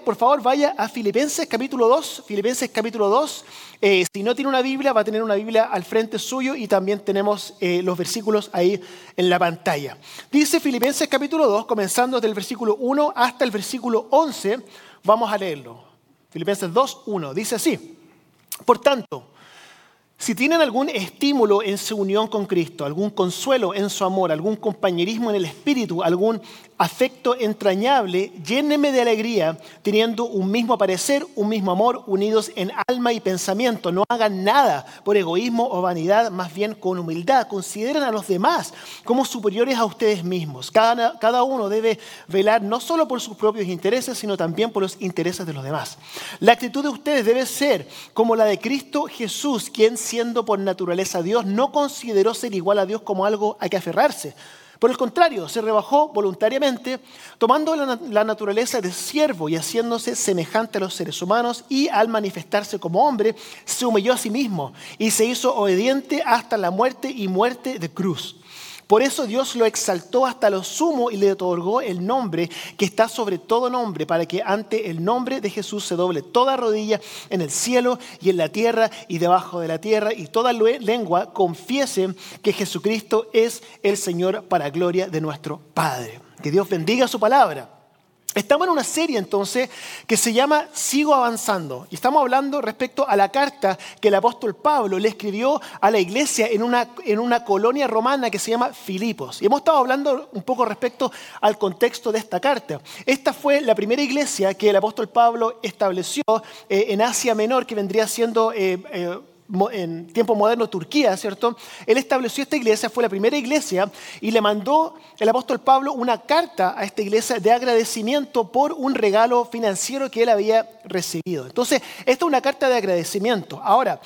por favor vaya a Filipenses capítulo 2. Filipenses capítulo 2. Eh, si no tiene una Biblia, va a tener una Biblia al frente suyo y también tenemos eh, los versículos ahí en la pantalla. Dice Filipenses capítulo 2, comenzando desde el versículo 1 hasta el versículo 11. Vamos a leerlo. Filipenses 2, 1. Dice así. Por tanto, si tienen algún estímulo en su unión con Cristo, algún consuelo en su amor, algún compañerismo en el espíritu, algún afecto entrañable, llénenme de alegría, teniendo un mismo parecer, un mismo amor, unidos en alma y pensamiento. No hagan nada por egoísmo o vanidad, más bien con humildad. Consideren a los demás como superiores a ustedes mismos. Cada, cada uno debe velar no solo por sus propios intereses, sino también por los intereses de los demás. La actitud de ustedes debe ser como la de Cristo Jesús, quien siendo por naturaleza Dios, no consideró ser igual a Dios como algo a que aferrarse por el contrario, se rebajó voluntariamente, tomando la, naturaleza de siervo y haciéndose semejante a los seres humanos, y al manifestarse como hombre, se humilló a sí mismo y se hizo obediente hasta la muerte y muerte de cruz. Por eso Dios lo exaltó hasta lo sumo y le otorgó el nombre que está sobre todo nombre, para que ante el nombre de Jesús se doble toda rodilla en el cielo y en la tierra y debajo de la tierra, y toda lengua confiese que Jesucristo es el Señor para gloria de nuestro Padre. Que Dios bendiga su palabra. Estamos en una serie entonces que se llama Sigo avanzando y estamos hablando respecto a la carta que el apóstol Pablo le escribió a la iglesia en una, en una colonia romana que se llama Filipos. Y hemos estado hablando un poco respecto al contexto de esta carta. Esta fue la primera iglesia que el apóstol Pablo estableció eh, en Asia Menor, que vendría siendo... Eh, eh, en tiempo moderno Turquía, ¿cierto? Él estableció esta iglesia, fue la primera iglesia, y le mandó el apóstol Pablo una carta a esta iglesia de agradecimiento por un regalo financiero que él había recibido. Entonces, esta es una carta de agradecimiento. Ahora,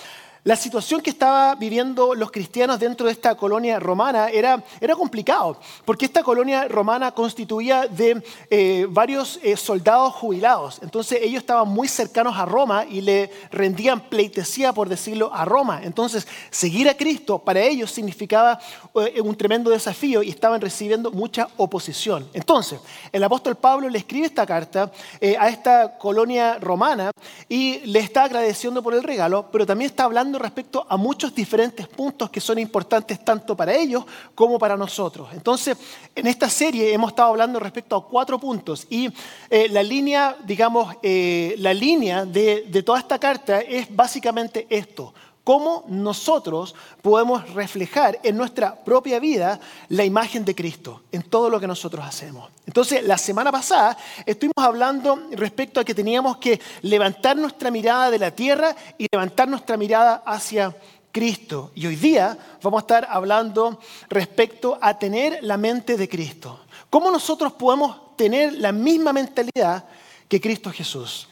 la situación que estaban viviendo los cristianos dentro de esta colonia romana era, era complicado, porque esta colonia romana constituía de eh, varios eh, soldados jubilados. Entonces ellos estaban muy cercanos a Roma y le rendían pleitesía, por decirlo, a Roma. Entonces seguir a Cristo para ellos significaba eh, un tremendo desafío y estaban recibiendo mucha oposición. Entonces el apóstol Pablo le escribe esta carta a esta colonia romana y le está agradeciendo por el regalo, pero también está hablando respecto a muchos diferentes puntos que son importantes tanto para ellos como para nosotros. Entonces, en esta serie hemos estado hablando respecto a cuatro puntos y eh, la línea, digamos, eh, la línea de, de toda esta carta es básicamente esto cómo nosotros podemos reflejar en nuestra propia vida la imagen de Cristo en todo lo que nosotros hacemos. Entonces, la semana pasada estuvimos hablando respecto a que teníamos que levantar nuestra mirada de la tierra y levantar nuestra mirada hacia Cristo. Y hoy día vamos a estar hablando respecto a tener la mente de Cristo. ¿Cómo nosotros podemos tener la misma mentalidad que Cristo Jesús?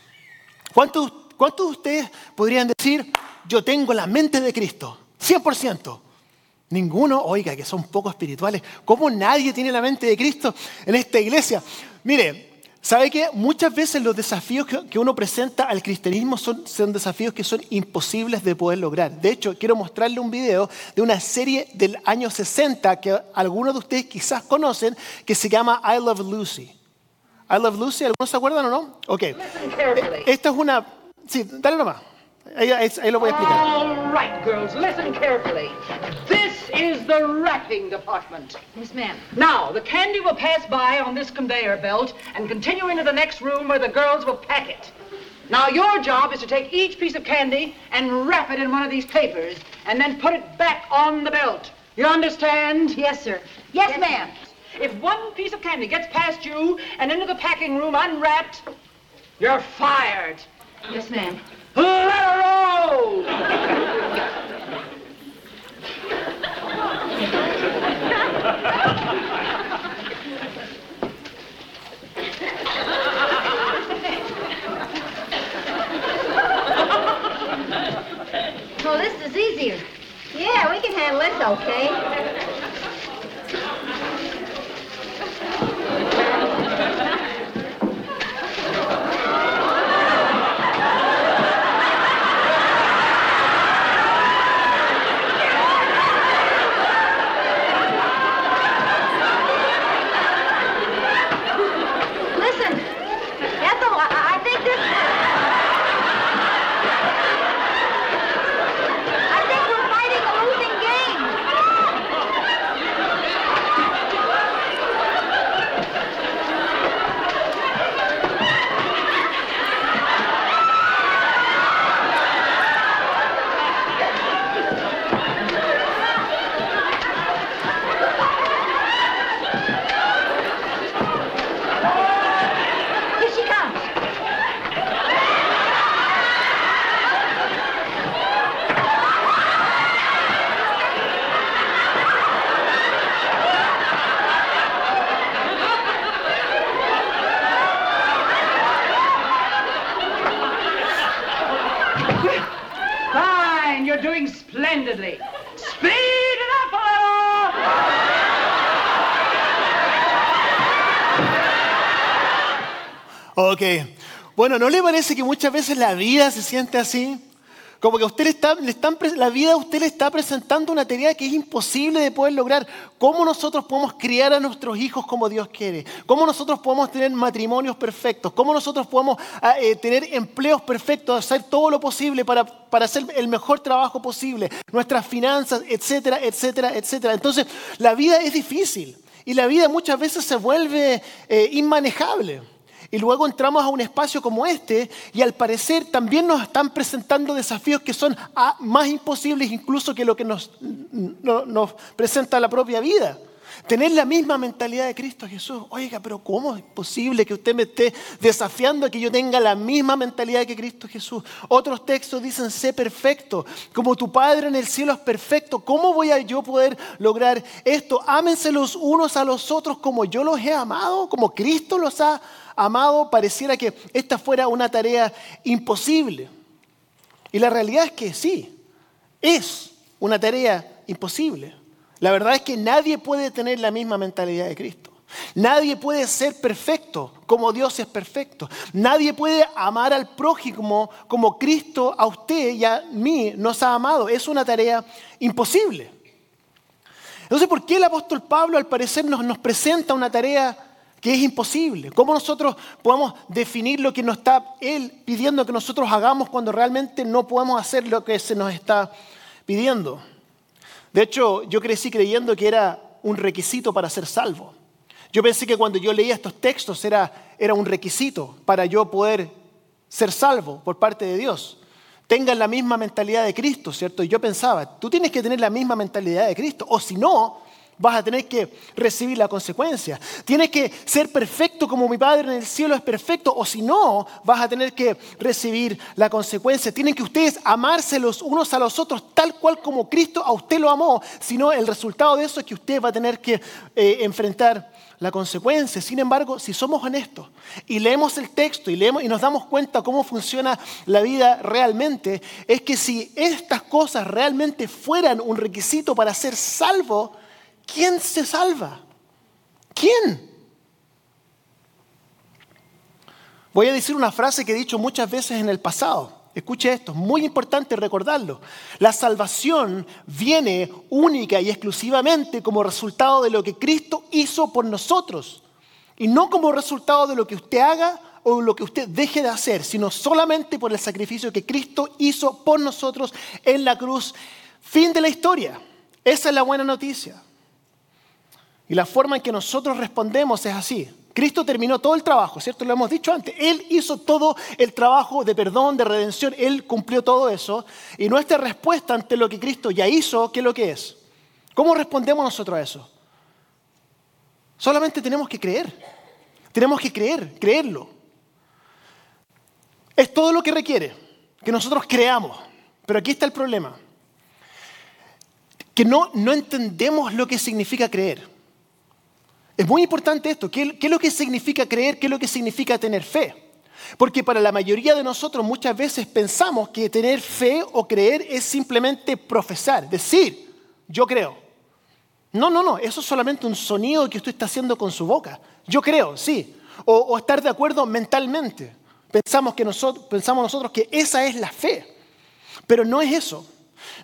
¿Cuántos, cuántos de ustedes podrían decir, yo tengo la mente de Cristo, 100%. Ninguno, oiga, que son poco espirituales. ¿Cómo nadie tiene la mente de Cristo en esta iglesia? Mire, ¿sabe qué? Muchas veces los desafíos que uno presenta al cristianismo son, son desafíos que son imposibles de poder lograr. De hecho, quiero mostrarle un video de una serie del año 60 que algunos de ustedes quizás conocen, que se llama I Love Lucy. I Love Lucy, ¿algunos se acuerdan o no? Ok. Esta es una... Sí, dale nomás. Ahí, ahí, lo voy a explicar. All right, girls, listen carefully. This is the wrapping department. Yes, ma'am. Now, the candy will pass by on this conveyor belt and continue into the next room where the girls will pack it. Now, your job is to take each piece of candy and wrap it in one of these papers and then put it back on the belt. You understand? Yes, sir. Yes, yes ma'am. If one piece of candy gets past you and into the packing room unwrapped, you're fired. Yes, ma'am. Let her roll! Oh, this is easier. Yeah, we can handle this okay. Splendidly. Speed it up little. Ok. Bueno, ¿no le parece que muchas veces la vida se siente así? Como que a usted le está, le están la vida a usted le está presentando una tarea que es imposible de poder lograr. ¿Cómo nosotros podemos criar a nuestros hijos como Dios quiere? ¿Cómo nosotros podemos tener matrimonios perfectos? ¿Cómo nosotros podemos ah, eh, tener empleos perfectos, hacer todo lo posible para, para hacer el mejor trabajo posible? Nuestras finanzas, etcétera, etcétera, etcétera. Entonces, la vida es difícil y la vida muchas veces se vuelve eh, inmanejable. Y luego entramos a un espacio como este y al parecer también nos están presentando desafíos que son ah, más imposibles incluso que lo que nos, no- nos presenta la propia vida. Tener la misma mentalidad de Cristo Jesús. Oiga, pero ¿cómo es posible que usted me esté desafiando a que yo tenga la misma mentalidad que Cristo Jesús? Otros textos dicen, sé perfecto, como tu Padre en el cielo es perfecto. ¿Cómo voy a yo poder lograr esto? Ámense los unos a los otros como yo los he amado, como Cristo los ha amado. Pareciera que esta fuera una tarea imposible. Y la realidad es que sí, es una tarea imposible. La verdad es que nadie puede tener la misma mentalidad de Cristo. Nadie puede ser perfecto como Dios es perfecto. Nadie puede amar al prójimo como Cristo a usted y a mí nos ha amado. Es una tarea imposible. Entonces, ¿por qué el apóstol Pablo al parecer nos, nos presenta una tarea que es imposible? ¿Cómo nosotros podemos definir lo que nos está Él pidiendo que nosotros hagamos cuando realmente no podemos hacer lo que se nos está pidiendo? De hecho, yo crecí creyendo que era un requisito para ser salvo. Yo pensé que cuando yo leía estos textos era, era un requisito para yo poder ser salvo por parte de Dios. Tengan la misma mentalidad de Cristo, ¿cierto? Y yo pensaba, tú tienes que tener la misma mentalidad de Cristo, o si no, vas a tener que recibir la consecuencia. Tienes que ser perfecto como mi Padre en el cielo es perfecto, o si no, vas a tener que recibir la consecuencia. Tienen que ustedes amarse los unos a los otros tal cual como Cristo a usted lo amó, si no, el resultado de eso es que usted va a tener que eh, enfrentar la consecuencia. Sin embargo, si somos honestos y leemos el texto y, leemos, y nos damos cuenta cómo funciona la vida realmente, es que si estas cosas realmente fueran un requisito para ser salvo, ¿quién se salva? ¿Quién? Voy a decir una frase que he dicho muchas veces en el pasado. Escuche esto, es muy importante recordarlo. La salvación viene única y exclusivamente como resultado de lo que Cristo hizo por nosotros. Y no como resultado de lo que usted haga o lo que usted deje de hacer, sino solamente por el sacrificio que Cristo hizo por nosotros en la cruz. Fin de la historia. Esa es la buena noticia. Y la forma en que nosotros respondemos es así. Cristo terminó todo el trabajo, ¿cierto? Lo hemos dicho antes. Él hizo todo el trabajo de perdón, de redención. Él cumplió todo eso. Y nuestra respuesta ante lo que Cristo ya hizo, ¿qué es lo que es? ¿Cómo respondemos nosotros a eso? Solamente tenemos que creer. Tenemos que creer, creerlo. Es todo lo que requiere, que nosotros creamos. Pero aquí está el problema. Que no, no entendemos lo que significa creer. Es muy importante esto. ¿Qué, ¿Qué, es lo que significa creer? ¿Qué es lo que significa tener fe? Porque para la mayoría de nosotros muchas veces pensamos que tener fe o creer es simplemente profesar, decir, yo creo. No, no, no, eso es solamente un sonido que usted está haciendo con su boca. Yo creo, sí. O, o estar de acuerdo mentalmente. Pensamos, que nosotros, pensamos nosotros que esa es la fe. Pero no es eso.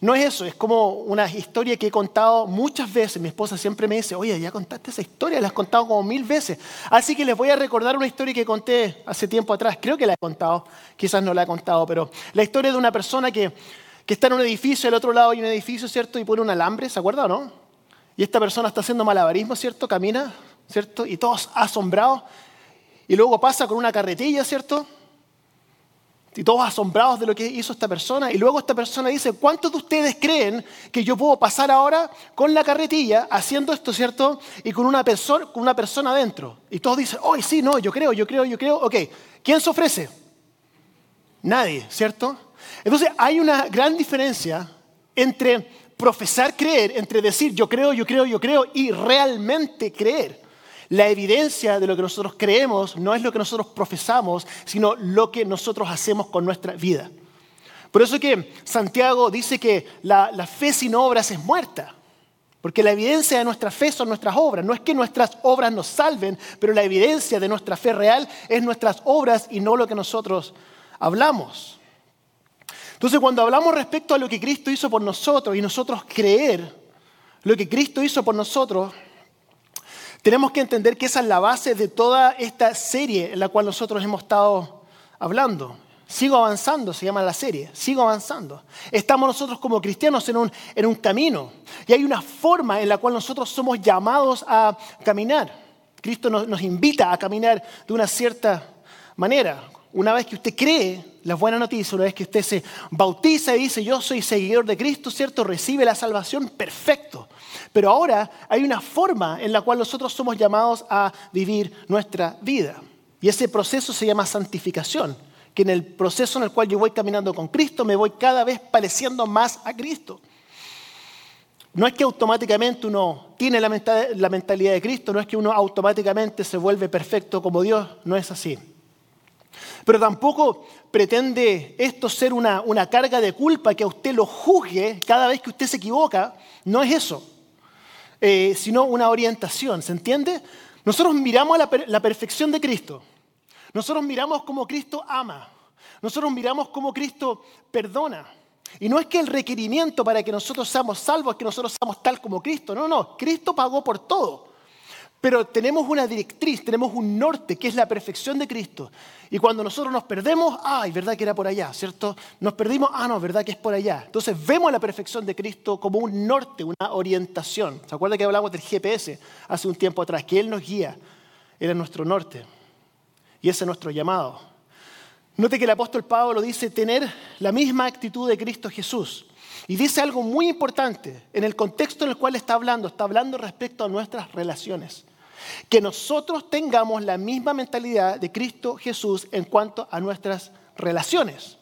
No es eso, es como una historia que he contado muchas veces. Mi esposa siempre me dice, oye, ya contaste esa historia, la has contado como mil veces. Así que les voy a recordar una historia que conté hace tiempo atrás. Creo que la he contado, quizás no la he contado, pero la historia de una persona que, que está en un edificio, al otro lado hay un edificio, ¿cierto? Y pone un alambre, ¿se acuerda o no? Y esta persona está haciendo malabarismo, ¿cierto? Camina, ¿cierto? Y todos asombrados. Y luego pasa con una carretilla, ¿cierto? Y todos asombrados de lo que hizo esta persona. Y luego esta persona dice, ¿cuántos de ustedes creen que yo puedo pasar ahora con la carretilla haciendo esto, ¿cierto? Y con una, persona, con una persona adentro. Y todos dicen, oh, sí, no, yo creo, yo creo, yo creo. Ok, ¿quién se ofrece? Nadie, ¿cierto? Entonces hay una gran diferencia entre profesar creer, entre decir yo creo, yo creo, yo creo y realmente creer. La evidencia de lo que nosotros creemos no es lo que nosotros profesamos, sino lo que nosotros hacemos con nuestra vida. Por eso que Santiago dice que la, fe sin obras es muerta. Porque la evidencia de nuestra fe son nuestras obras. No es que nuestras obras nos salven, pero la evidencia de nuestra fe real es nuestras obras y no lo que nosotros hablamos. Entonces, cuando hablamos respecto a lo que Cristo hizo por nosotros y nosotros creer lo que Cristo hizo por nosotros, tenemos que entender que esa es la base de toda esta serie en la cual nosotros hemos estado hablando. Sigo avanzando, se llama la serie. Sigo avanzando. Estamos nosotros como cristianos en un, en un camino. Y hay una forma en la cual nosotros somos llamados a caminar. Cristo nos, nos invita a caminar de una cierta manera. Una vez que usted cree la buena noticia, una vez que usted se bautiza y dice, yo soy seguidor de Cristo, ¿cierto? Recibe la salvación, perfecto. Pero ahora hay una forma en la cual nosotros somos llamados a vivir nuestra vida. Y ese proceso se llama santificación que en el proceso en el cual yo voy caminando con Cristo me voy cada vez pareciendo más a Cristo. No es que automáticamente uno tiene la mentalidad de Cristo, no es que uno automáticamente se vuelve perfecto como Dios, no es así. Pero tampoco pretende esto ser una, una carga de culpa que a usted lo juzgue cada vez que usted se equivoca, no es eso, eh, sino una orientación, ¿se entiende? Nosotros miramos la, la perfección de Cristo nosotros miramos cómo Cristo ama. Nosotros miramos cómo Cristo perdona. Y no es que el requerimiento para que nosotros seamos salvos es que nosotros seamos tal como Cristo. No, no, Cristo pagó por todo. Pero tenemos una directriz, tenemos un norte que es la perfección de Cristo. Y cuando nosotros nos perdemos, ay, verdad que era por allá, ¿cierto? Nos perdimos, ah, no, verdad que es por allá. Entonces vemos la perfección de Cristo como un norte, una orientación. ¿Se acuerda que hablamos del GPS hace un tiempo atrás? Que Él nos guía, era nuestro norte. Y ese es nuestro llamado. Note que el apóstol Pablo dice tener la misma actitud de Cristo Jesús. Y dice algo muy importante en el contexto en el cual está hablando. Está hablando respecto a nuestras relaciones. Que nosotros tengamos la misma mentalidad de Cristo Jesús en cuanto a nuestras relaciones.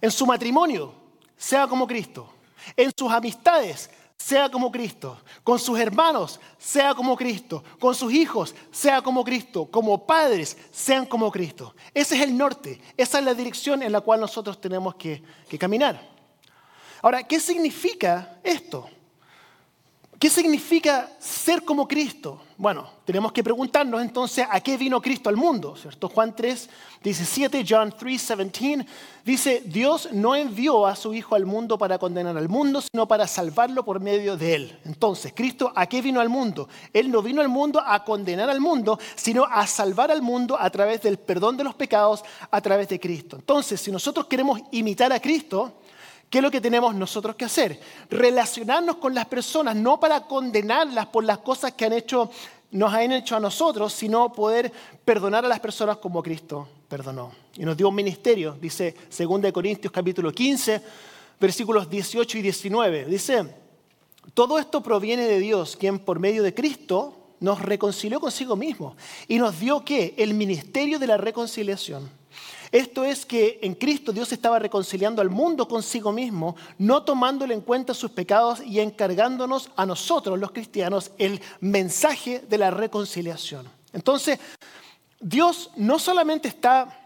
En su matrimonio, sea como Cristo. En sus amistades, sea como Cristo. Con sus hermanos, sea como Cristo. Con sus hijos, sea como Cristo. Como padres, sean como Cristo. Ese es el norte. Esa es la dirección en la cual nosotros tenemos que, que caminar. Ahora, ¿qué significa esto? ¿Qué significa ser como Cristo? Bueno, tenemos que preguntarnos entonces a qué vino Cristo al mundo, ¿cierto? Juan 3, 17, John 3, 17, dice, Dios no envió a su Hijo al mundo para condenar al mundo, sino para salvarlo por medio de él. Entonces, Cristo, ¿a qué vino al mundo? Él no vino al mundo a condenar al mundo, sino a salvar al mundo a través del perdón de los pecados, a través de Cristo. Entonces, si nosotros queremos imitar a Cristo, ¿Qué es lo que tenemos nosotros que hacer? Relacionarnos con las personas, no para condenarlas por las cosas que han hecho, nos han hecho a nosotros, sino poder perdonar a las personas como Cristo perdonó. Y nos dio un ministerio, dice 2 Corintios capítulo 15, versículos 18 y 19. Dice, todo esto proviene de Dios, quien por medio de Cristo nos reconcilió consigo mismo y nos dio que el ministerio de la reconciliación esto es que en Cristo Dios estaba reconciliando al mundo consigo mismo, no tomándole en cuenta sus pecados y encargándonos a nosotros, los cristianos, el mensaje de la reconciliación. Entonces, Dios no solamente está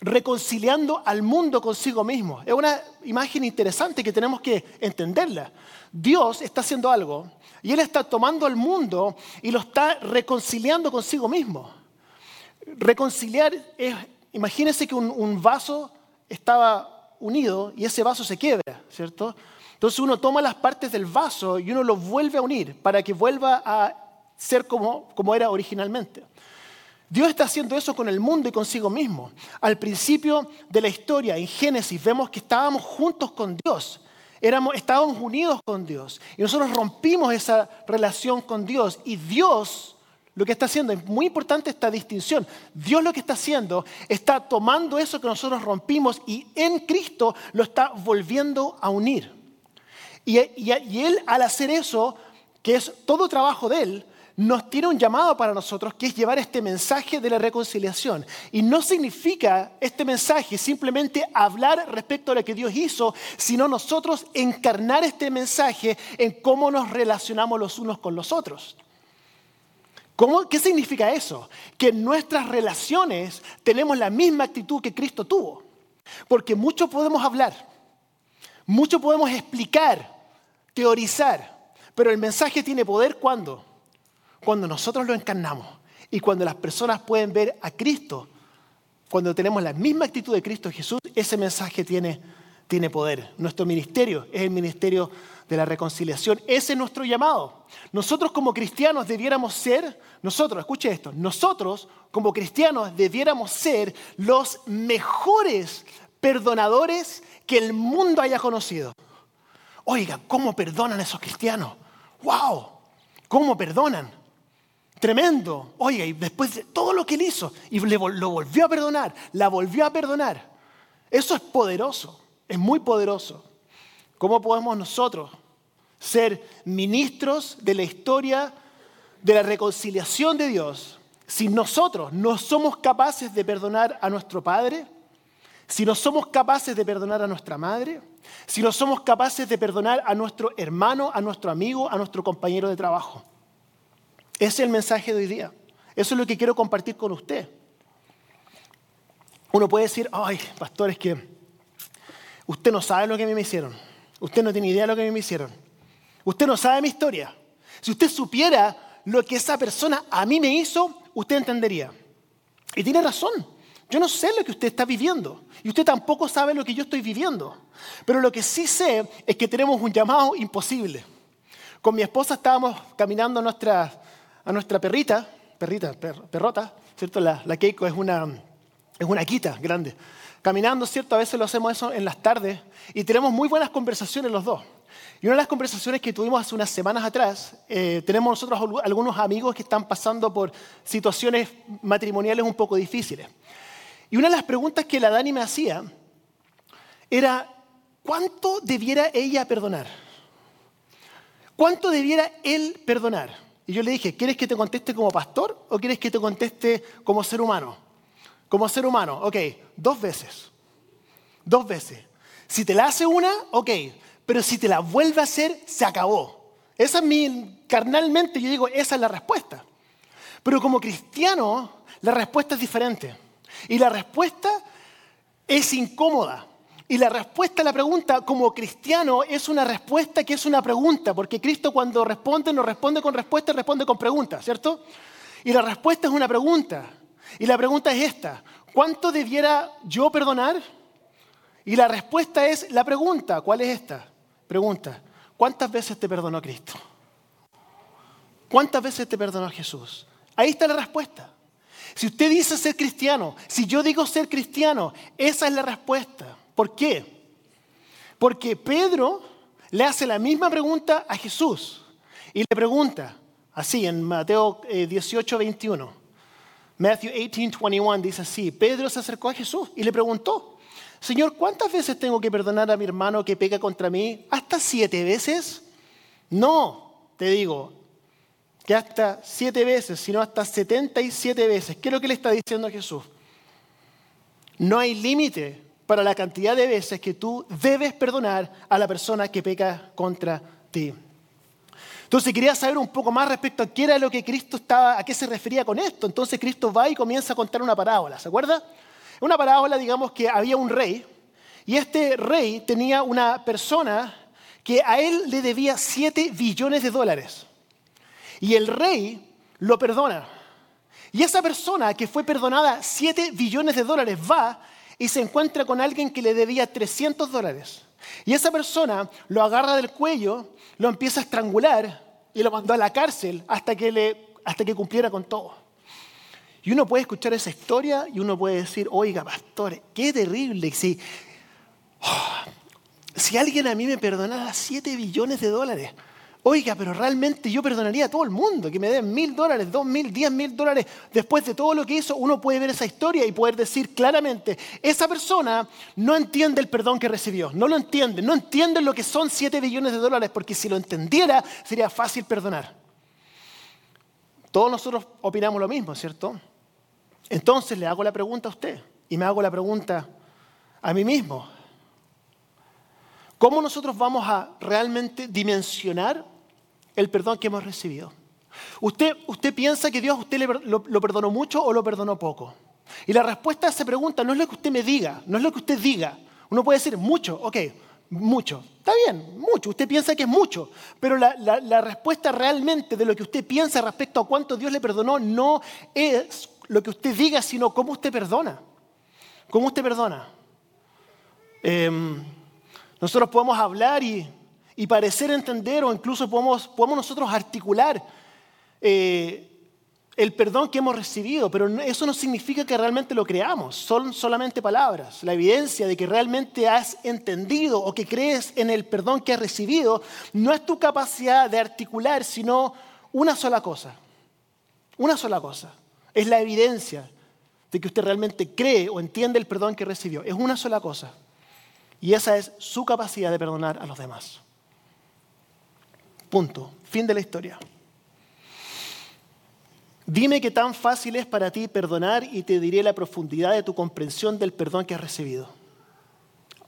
reconciliando al mundo consigo mismo. Es una imagen interesante que tenemos que entenderla. Dios está haciendo algo y Él está tomando al mundo y lo está reconciliando consigo mismo. Reconciliar es imagínense que un, vaso estaba unido y ese vaso se quiebra, ¿cierto? Entonces uno toma las partes del vaso y uno lo vuelve a unir para que vuelva a ser como, como era originalmente. Dios está haciendo eso con el mundo y consigo mismo. Al principio de la historia, en Génesis, vemos que estábamos juntos con Dios. Éramos, estábamos unidos con Dios. Y nosotros rompimos esa relación con Dios. Y Dios lo que está haciendo, es muy importante esta distinción, Dios lo que está haciendo está tomando eso que nosotros rompimos y en Cristo lo está volviendo a unir. Y, y Él al hacer eso, que es todo trabajo de Él, nos tiene un llamado para nosotros que es llevar este mensaje de la reconciliación. Y no significa este mensaje simplemente hablar respecto a lo que Dios hizo, sino nosotros encarnar este mensaje en cómo nos relacionamos los unos con los otros. ¿Qué significa eso? Que en nuestras relaciones tenemos la misma actitud que Cristo tuvo. Porque mucho podemos hablar, mucho podemos explicar, teorizar, pero el mensaje tiene poder cuando? Cuando nosotros lo encarnamos y cuando las personas pueden ver a Cristo, cuando tenemos la misma actitud de Cristo Jesús, ese mensaje tiene, tiene poder. Nuestro ministerio es el ministerio de la reconciliación. Ese es nuestro llamado. Nosotros como cristianos debiéramos ser, nosotros, escuche esto, nosotros como cristianos debiéramos ser los mejores perdonadores que el mundo haya conocido. Oiga, ¿cómo perdonan esos cristianos? ¡Wow! ¿Cómo perdonan? Tremendo. Oiga, y después de todo lo que él hizo, y lo volvió a perdonar, la volvió a perdonar. Eso es poderoso, es muy poderoso. ¿Cómo podemos nosotros ser ministros de la historia de la reconciliación de Dios si nosotros no somos capaces de perdonar a nuestro Padre? Si no somos capaces de perdonar a nuestra madre, si no somos capaces de perdonar a nuestro hermano, a nuestro amigo, a nuestro compañero de trabajo. Ese es el mensaje de hoy día. Eso es lo que quiero compartir con usted. Uno puede decir, ay, pastor, es que usted no sabe lo que a mí me hicieron. Usted no tiene idea de lo que a mí me hicieron. Usted no sabe mi historia. Si usted supiera lo que esa persona a mí me hizo, usted entendería. Y tiene razón. Yo no sé lo que usted está viviendo. Y usted tampoco sabe lo que yo estoy viviendo. Pero lo que sí sé es que tenemos un llamado imposible. Con mi esposa estábamos caminando a nuestra, a nuestra perrita, perrita, perrota, ¿cierto? La, la Keiko es una, es una quita grande caminando, ¿cierto? A veces lo hacemos eso en las tardes y tenemos muy buenas conversaciones los dos. Y una de las conversaciones que tuvimos hace unas semanas atrás, eh, tenemos nosotros algunos amigos que están pasando por situaciones matrimoniales un poco difíciles. Y una de las preguntas que la Dani me hacía era, ¿cuánto debiera ella perdonar? ¿Cuánto debiera él perdonar? Y yo le dije, ¿quieres que te conteste como pastor o quieres que te conteste como ser humano? Como ser humano, ok, dos veces. Dos veces. Si te la hace una, ok, pero si te la vuelve a hacer, se acabó. Esa es mi, carnalmente yo digo, esa es la respuesta. Pero como cristiano, la respuesta es diferente. Y la respuesta es incómoda. Y la respuesta a la pregunta como cristiano es una respuesta que es una pregunta, porque Cristo cuando responde no responde con respuesta, responde con pregunta, ¿cierto? Y la respuesta es una pregunta. Y la pregunta es esta, ¿cuánto debiera yo perdonar? Y la respuesta es la pregunta, ¿cuál es esta? Pregunta, ¿cuántas veces te perdonó Cristo? ¿Cuántas veces te perdonó Jesús? Ahí está la respuesta. Si usted dice ser cristiano, si yo digo ser cristiano, esa es la respuesta. ¿Por qué? Porque Pedro le hace la misma pregunta a Jesús y le pregunta, así en Mateo 18, eh, 21, Matthew 18, 21 dice así, Pedro se acercó a Jesús y le preguntó, Señor, ¿cuántas veces tengo que perdonar a mi hermano que peca contra mí? ¿Hasta siete veces? No, te digo, que hasta siete veces, sino hasta 77 veces. ¿Qué es lo que le está diciendo a Jesús? No hay límite para la cantidad de veces que tú debes perdonar a la persona que peca contra ti. Entonces quería saber un poco más respecto a qué era lo que Cristo estaba, a qué se refería con esto. Entonces Cristo va y comienza a contar una parábola, ¿se acuerda? Una parábola, digamos que había un rey y este rey tenía una persona que a él le debía 7 billones de dólares. Y el rey lo perdona. Y esa persona que fue perdonada 7 billones de dólares va y se encuentra con alguien que le debía 300 dólares. Y esa persona lo agarra del cuello, lo empieza a estrangular y lo mandó a la cárcel hasta que, le, hasta que cumpliera con todo. Y uno puede escuchar esa historia y uno puede decir, oiga, pastor, qué terrible. Si, oh, si alguien a mí me perdonara 7 billones de dólares, Oiga, pero realmente yo perdonaría a todo el mundo que me den mil dólares, dos mil, diez mil dólares. Después de todo lo que hizo, uno puede ver esa historia y poder decir claramente, esa persona no entiende el perdón que recibió, no lo entiende, no entiende lo que son siete billones de dólares, porque si lo entendiera sería fácil perdonar. Todos nosotros opinamos lo mismo, ¿cierto? Entonces le hago la pregunta a usted y me hago la pregunta a mí mismo. ¿Cómo nosotros vamos a realmente dimensionar el perdón que hemos recibido? ¿Usted, usted piensa que Dios usted lo, lo perdonó mucho o lo perdonó poco? Y la respuesta a esa pregunta no es lo que usted me diga, no es lo que usted diga. Uno puede decir mucho, ok, mucho. Está bien, mucho. Usted piensa que es mucho. Pero la, la, respuesta realmente de lo que usted piensa respecto a cuánto Dios le perdonó no es lo que usted diga, sino cómo usted perdona. ¿Cómo usted perdona? Em, nosotros podemos hablar y, parecer entender o incluso podemos, podemos nosotros articular eh, el perdón que hemos recibido, pero eso no significa que realmente lo creamos, son solamente palabras. La evidencia de que realmente has entendido o que crees en el perdón que has recibido no es tu capacidad de articular, sino una sola cosa. Una sola cosa. Es la evidencia de que usted realmente cree o entiende el perdón que recibió. Es una sola cosa. Y esa es su capacidad de perdonar a los demás. Punto. Fin de la historia. Dime qué tan fácil es para ti perdonar y te diré la profundidad de tu comprensión del perdón que has recibido.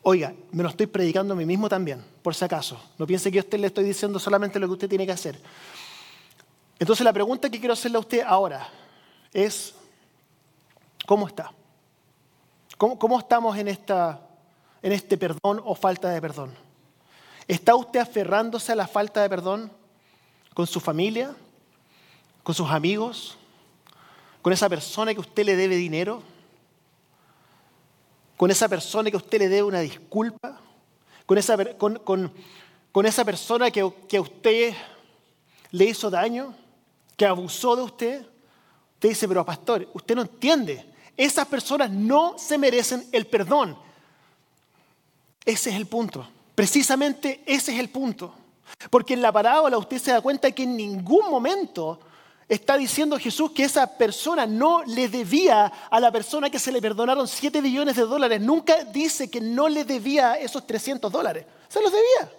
Oiga, me lo estoy predicando a mí mismo también, por si acaso. No piense que a usted le estoy diciendo solamente lo que usted tiene que hacer. Entonces la pregunta que quiero hacerle a usted ahora es, ¿cómo está? ¿Cómo, estamos en, esta, en este perdón o falta de perdón? ¿Está usted aferrándose a la falta de perdón con su familia? con sus amigos, con esa persona que usted le debe dinero, con esa persona que usted le debe una disculpa, con esa, con, esa persona que, que a usted le hizo daño, que abusó de usted. Usted dice, pero pastor, usted no entiende. Esas personas no se merecen el perdón. Ese es el punto. Precisamente ese es el punto. Porque en la parábola usted se da cuenta que en ningún momento está diciendo Jesús que esa persona no le debía a la persona que se le perdonaron 7 billones de dólares. Nunca dice que no le debía esos 300 dólares. Se los debía.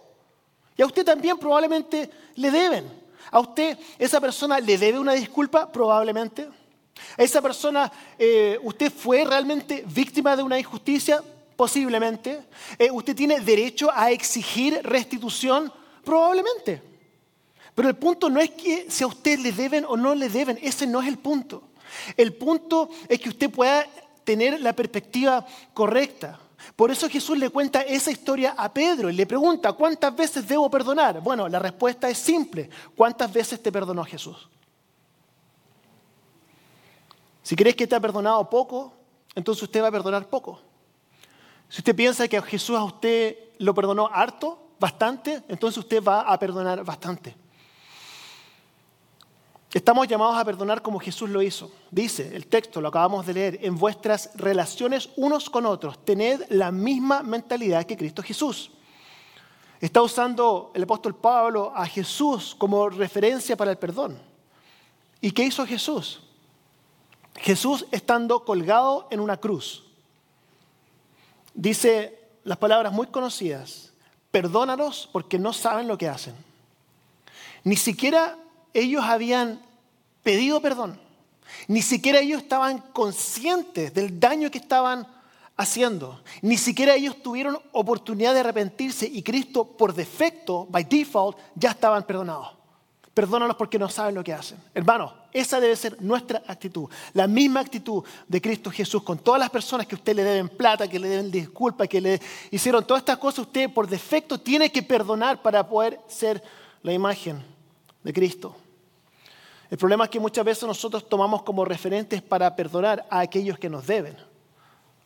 Y a usted también probablemente le deben. A usted esa persona le debe una disculpa, probablemente. A esa persona eh, usted fue realmente víctima de una injusticia, posiblemente. Eh, usted tiene derecho a exigir restitución, probablemente. Pero el punto no es que si a usted le deben o no le deben, ese no es el punto. El punto es que usted pueda tener la perspectiva correcta. Por eso Jesús le cuenta esa historia a Pedro y le pregunta, ¿cuántas veces debo perdonar? Bueno, la respuesta es simple. ¿Cuántas veces te perdonó Jesús? Si crees que te ha perdonado poco, entonces usted va a perdonar poco. Si usted piensa que Jesús a usted lo perdonó harto, bastante, entonces usted va a perdonar bastante. Estamos llamados a perdonar como Jesús lo hizo. Dice el texto, lo acabamos de leer, en vuestras relaciones unos con otros, tened la misma mentalidad que Cristo Jesús. Está usando el apóstol Pablo a Jesús como referencia para el perdón. ¿Y qué hizo Jesús? Jesús estando colgado en una cruz. Dice las palabras muy conocidas, perdónalos porque no saben lo que hacen. Ni siquiera ellos habían pedido perdón. Ni siquiera ellos estaban conscientes del daño que estaban haciendo. Ni siquiera ellos tuvieron oportunidad de arrepentirse y Cristo por defecto, by default, ya estaban perdonados. Perdónanos porque no saben lo que hacen. Hermanos, esa debe ser nuestra actitud. La misma actitud de Cristo Jesús con todas las personas que usted le deben plata, que le deben disculpas, que le hicieron todas estas cosas, usted por defecto tiene que perdonar para poder ser la imagen de Cristo. El problema es que muchas veces nosotros tomamos como referentes para perdonar a aquellos que nos deben.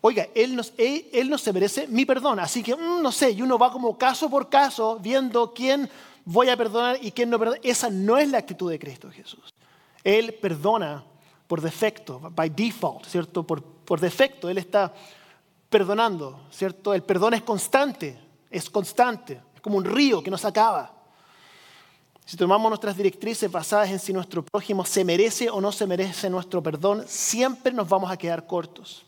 Oiga, él, no se merece mi perdón, así que mm, no sé, y uno va como caso por caso viendo quién voy a perdonar y quién no perdona. Esa no es la actitud de Cristo Jesús. Él perdona por defecto, by default, ¿cierto? Por, por defecto, Él está perdonando, ¿cierto? El perdón es constante, es constante, es como un río que no se acaba. Si tomamos nuestras directrices basadas en si nuestro prójimo se merece o no se merece nuestro perdón, siempre nos vamos a quedar cortos.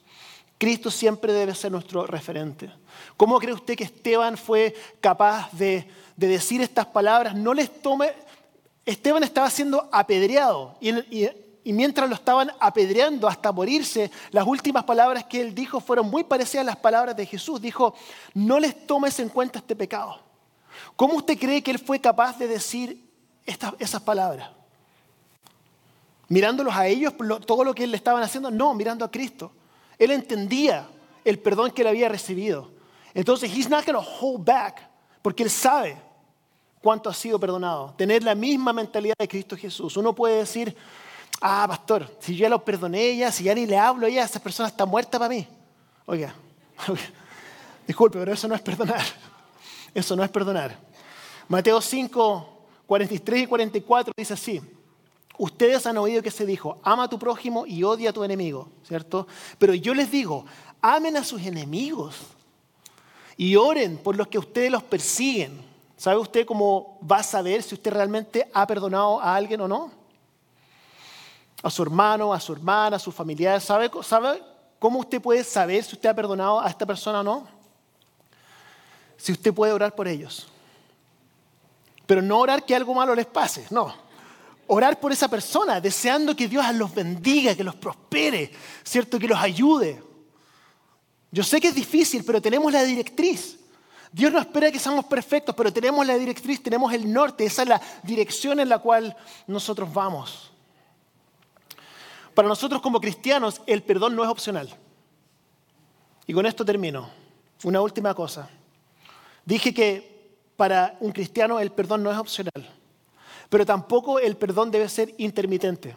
Cristo siempre debe ser nuestro referente. ¿Cómo cree usted que Esteban fue capaz de, decir estas palabras? No les tome. Esteban estaba siendo apedreado y, mientras lo estaban apedreando hasta morirse, las últimas palabras que él dijo fueron muy parecidas a las palabras de Jesús. Dijo, no les tomes en cuenta este pecado. ¿Cómo usted cree que él fue capaz de decir esas palabras. Mirándolos a ellos, todo lo que le estaban haciendo, no, mirando a Cristo. Él entendía el perdón que él había recibido. Entonces, he's not going to hold back, porque él sabe cuánto ha sido perdonado. Tener la misma mentalidad de Cristo Jesús. Uno puede decir, ah, pastor, si yo ya lo perdoné ya, si ya ni le hablo a ella, esa persona está muerta para mí. Oiga, disculpe, pero eso no es perdonar. Eso no es perdonar. Mateo 5, 43 y 44 dice así. Ustedes han oído que se dijo, ama a tu prójimo y odia a tu enemigo, ¿cierto? Pero yo les digo, amen a sus enemigos y oren por los que ustedes los persiguen. ¿Sabe usted cómo va a saber si usted realmente ha perdonado a alguien o no? A su hermano, a su hermana, a su familiar. ¿Sabe, ¿Sabe cómo usted puede saber si usted ha perdonado a esta persona o no? Si usted puede orar por ellos. Pero no orar que algo malo les pase, no orar por esa persona, deseando que Dios los bendiga, que los prospere, ¿cierto? Que los ayude. Yo sé que es difícil, pero tenemos la directriz. Dios no espera que seamos perfectos, pero tenemos la directriz, tenemos el norte, esa es la dirección en la cual nosotros vamos. Para nosotros como cristianos, el perdón no es opcional. Y con esto termino. Una última cosa. Dije que para un cristiano el perdón no es opcional. Pero tampoco el perdón debe ser intermitente.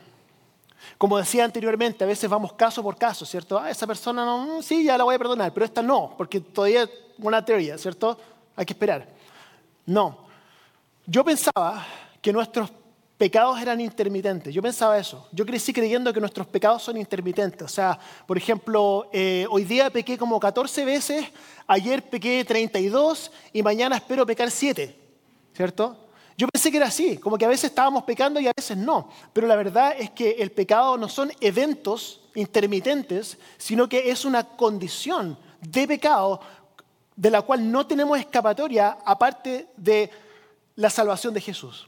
Como decía anteriormente, a veces vamos caso por caso, ¿cierto? Ah, esa persona no, mm, sí, ya la voy a perdonar, pero esta no, porque todavía es una teoría, ¿cierto? Hay que esperar. No. Yo pensaba que nuestros pecados eran intermitentes. Yo pensaba eso. Yo crecí creyendo que nuestros pecados son intermitentes. O sea, por ejemplo, eh, hoy día pequé como 14 veces, ayer pequé 32 y mañana espero pecar 7, ¿cierto? Yo pensé que era así, como que a veces estábamos pecando y a veces no. Pero la verdad es que el pecado no son eventos intermitentes, sino que es una condición de pecado de la cual no tenemos escapatoria aparte de la salvación de Jesús.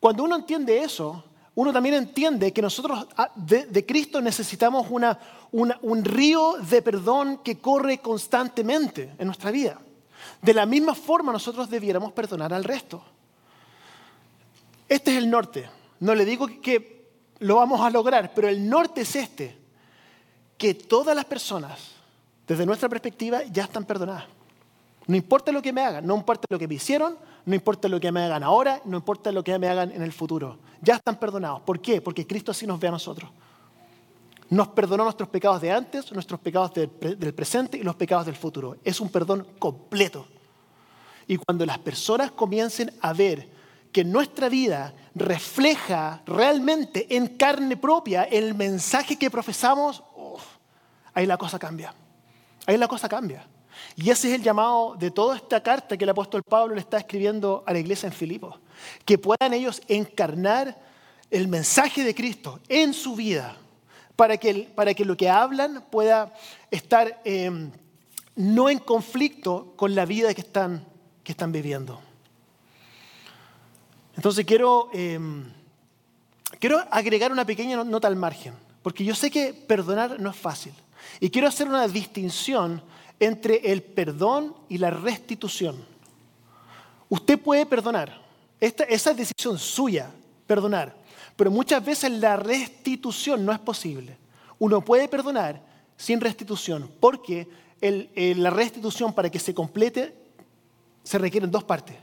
Cuando uno entiende eso, uno también entiende que nosotros ah, de, Cristo necesitamos un río de perdón que corre constantemente en nuestra vida. De la misma forma nosotros debiéramos perdonar al resto. Este es el norte. No le digo que lo vamos a lograr, pero el norte es este, que todas las personas, desde nuestra perspectiva, ya están perdonadas. No importa lo que me hagan, no importa lo que me hicieron, no importa lo que me hagan ahora, no importa lo que me hagan en el futuro. Ya están perdonados. ¿Por qué? Porque Cristo así nos ve a nosotros. Nos perdonó nuestros pecados de antes, nuestros pecados del, presente y los pecados del futuro. Es un perdón completo. Y cuando las personas comiencen a ver que nuestra vida refleja realmente en carne propia el mensaje que profesamos, ahí la cosa cambia. Ahí la cosa cambia. Y ese es el llamado de toda esta carta que el apóstol Pablo le está escribiendo a la iglesia en Filipos. Que puedan ellos encarnar el mensaje de Cristo en su vida para que, para que lo que hablan pueda estar em, no en conflicto con la vida que están, que están viviendo. Entonces quiero, em, quiero agregar una pequeña nota al margen, porque yo sé que perdonar no es fácil. Y quiero hacer una distinción entre el perdón y la restitución. Usted puede perdonar, esa es decisión suya, perdonar, pero muchas veces la restitución no es posible. Uno puede perdonar sin restitución, porque la restitución para que se complete se requieren dos partes.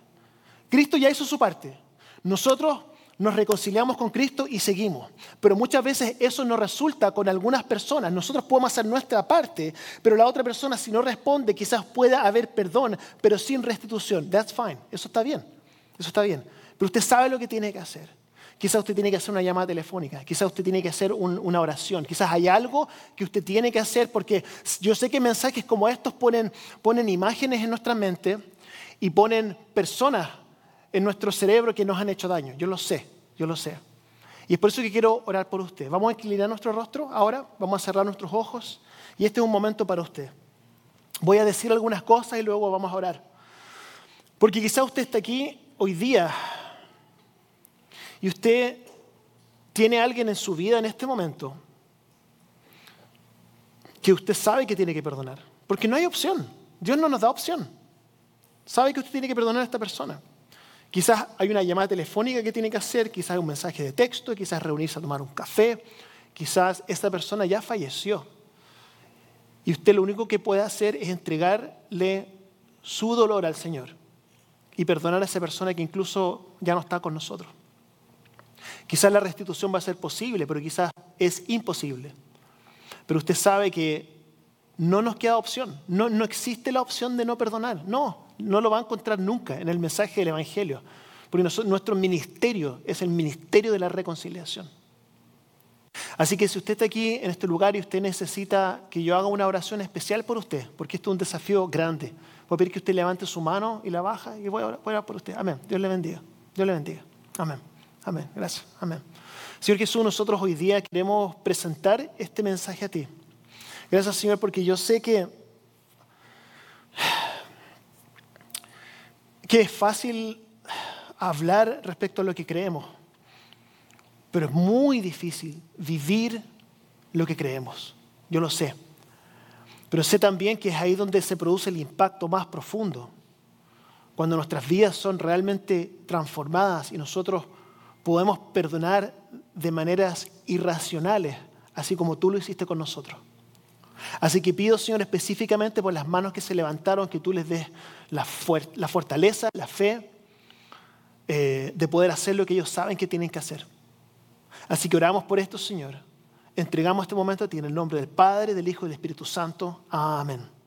Cristo ya hizo su parte, nosotros nos reconciliamos con Cristo y seguimos. Pero muchas veces eso no resulta con algunas personas. Nosotros podemos hacer nuestra parte, pero la otra persona si no responde quizás pueda haber perdón, pero sin restitución. That's fine. Eso está bien. Eso está bien. Pero usted sabe lo que tiene que hacer. Quizás usted tiene que hacer una llamada telefónica, quizás usted tiene que hacer una oración, quizás hay algo que usted tiene que hacer porque yo sé que mensajes como estos ponen, ponen imágenes en nuestra mente y ponen personas en nuestro cerebro que nos han hecho daño. Yo lo sé, yo lo sé. Y es por eso que quiero orar por usted. Vamos a inclinar nuestro rostro ahora, vamos a cerrar nuestros ojos y este es un momento para usted. Voy a decir algunas cosas y luego vamos a orar. Porque quizá usted está aquí hoy día y usted tiene a alguien en su vida en este momento que usted sabe que tiene que perdonar. Porque no hay opción. Dios no nos da opción. Sabe que usted tiene que perdonar a esta persona. Quizás hay una llamada telefónica que tiene que hacer, quizás un mensaje de texto, quizás reunirse a tomar un café, quizás esta persona ya falleció Y usted lo único que puede hacer es entregarle su dolor al Señor y perdonar a esa persona que incluso ya no está con nosotros. Quizás la restitución va a ser posible, pero quizás es imposible. Pero usted sabe que no nos queda opción, no, no existe la opción de no perdonar, no, no lo va a encontrar nunca en el mensaje del Evangelio, porque nuestro ministerio es el ministerio de la reconciliación. Así que si usted está aquí en este lugar y usted necesita que yo haga una oración especial por usted, porque esto es un desafío grande, voy a pedir que usted levante su mano y la baja y voy a orar, por usted. Amén. Dios le bendiga. Dios le bendiga. Amén. Amén. Gracias. Amén. Señor Jesús, nosotros hoy día queremos presentar este mensaje a ti. Gracias, Señor, porque yo sé que, que es fácil hablar respecto a lo que creemos pero es muy difícil vivir lo que creemos. Yo lo sé. Pero sé también que es ahí donde se produce el impacto más profundo. Cuando nuestras vidas son realmente transformadas y nosotros podemos perdonar de maneras irracionales, así como tú lo hiciste con nosotros. Así que pido, Señor, específicamente por las manos que se levantaron, que tú les des la, fortaleza, la fe eh, de poder hacer lo que ellos saben que tienen que hacer. Así que oramos por esto, Señor. Entregamos este momento a ti en el nombre del Padre, del Hijo y del Espíritu Santo. Amén.